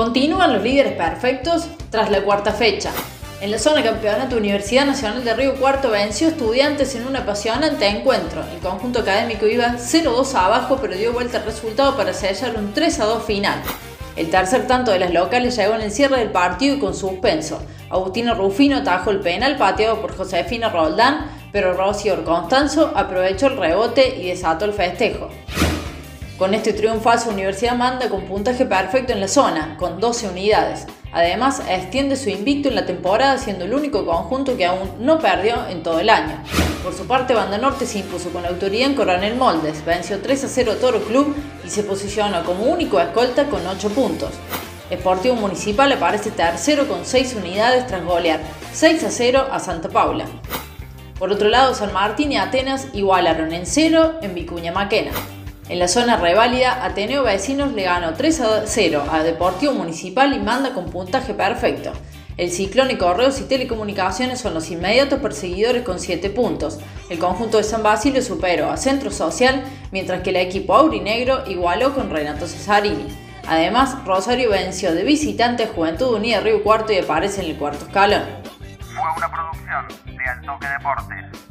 Continúan los líderes perfectos tras la cuarta fecha. En la zona campeonato, Universidad Nacional de Río Cuarto venció estudiantes en un apasionante encuentro. El conjunto académico iba 0-2 abajo, pero dio vuelta al resultado para sellar un 3-2 final. El tercer tanto de las locales llegó en el cierre del partido y con suspenso. Agustino Rufino atajó el penal pateado por Josefina Roldán, pero Rocío Constanzo aprovechó el rebote y desató el festejo. Con este triunfo, su universidad manda con puntaje perfecto en la zona, con 12 unidades. Además, extiende su invicto en la temporada, siendo el único conjunto que aún no perdió en todo el año. Por su parte, Banda Norte se impuso con autoridad en Coronel Moldes, venció 3 a 0 Toro Club y se posicionó como único escolta con 8 puntos. Sportivo Municipal aparece tercero con 6 unidades tras golear 6 a 0 a Santa Paula. Por otro lado, San Martín y Atenas igualaron en 0 en Vicuña Maquena. En la zona reválida, Ateneo Vecinos le ganó 3 a 0 a Deportivo Municipal y manda con puntaje perfecto. El Ciclón y Correos y Telecomunicaciones son los inmediatos perseguidores con 7 puntos. El conjunto de San Basilio superó a Centro Social, mientras que el equipo aurinegro igualó con Renato Cesarini. Además, Rosario venció de visitante Juventud Unida Río Cuarto y aparece en el cuarto escalón. Fue una producción de Altoque Deportes.